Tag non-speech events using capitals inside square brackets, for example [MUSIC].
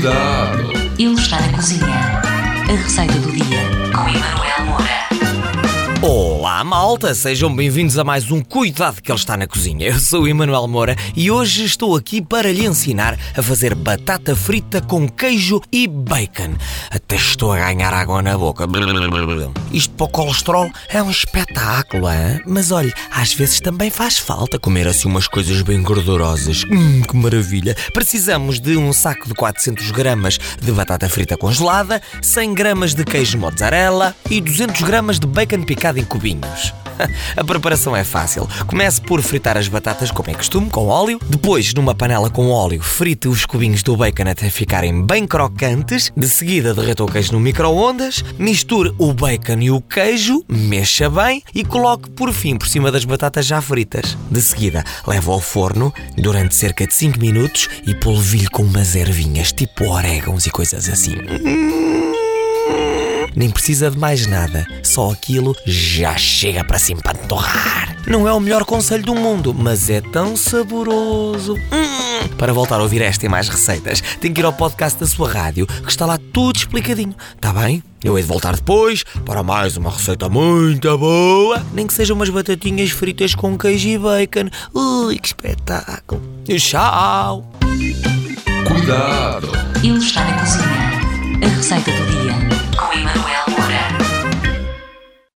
Cuidado! Ele está na cozinha. Olá malta, sejam bem-vindos a mais um Cuidado que ele está na cozinha. Eu sou o Emanuel Moura e hoje estou aqui para lhe ensinar a fazer batata frita com queijo e bacon. Até estou a ganhar água na boca. Isto para o colesterol é um espetáculo, hein? mas olha, às vezes também faz falta comer assim umas coisas bem gordurosas. Hum, que maravilha! Precisamos de um saco de 400 gramas de batata frita congelada, 100 gramas de queijo mozzarella e 200 gramas de bacon picado em cubinhos. [LAUGHS] A preparação é fácil. Comece por fritar as batatas como é costume, com óleo. Depois, numa panela com óleo, frite os cubinhos do bacon até ficarem bem crocantes. De seguida, derreta o queijo no micro-ondas. Misture o bacon e o queijo, mexa bem e coloque por fim por cima das batatas já fritas. De seguida, leva ao forno durante cerca de 5 minutos e polvilhe com umas ervinhas, tipo orégãos e coisas assim. Nem precisa de mais nada, só aquilo já chega para se empanturrar. Não é o melhor conselho do mundo, mas é tão saboroso. Hum. Para voltar a ouvir esta e mais receitas, tem que ir ao podcast da sua rádio, que está lá tudo explicadinho, tá bem? Eu hei de voltar depois para mais uma receita muito boa. Nem que sejam umas batatinhas fritas com queijo e bacon. Ui, que espetáculo. Tchau. Cuidado! Ele está na cozinha. A receita do dia com Emanuel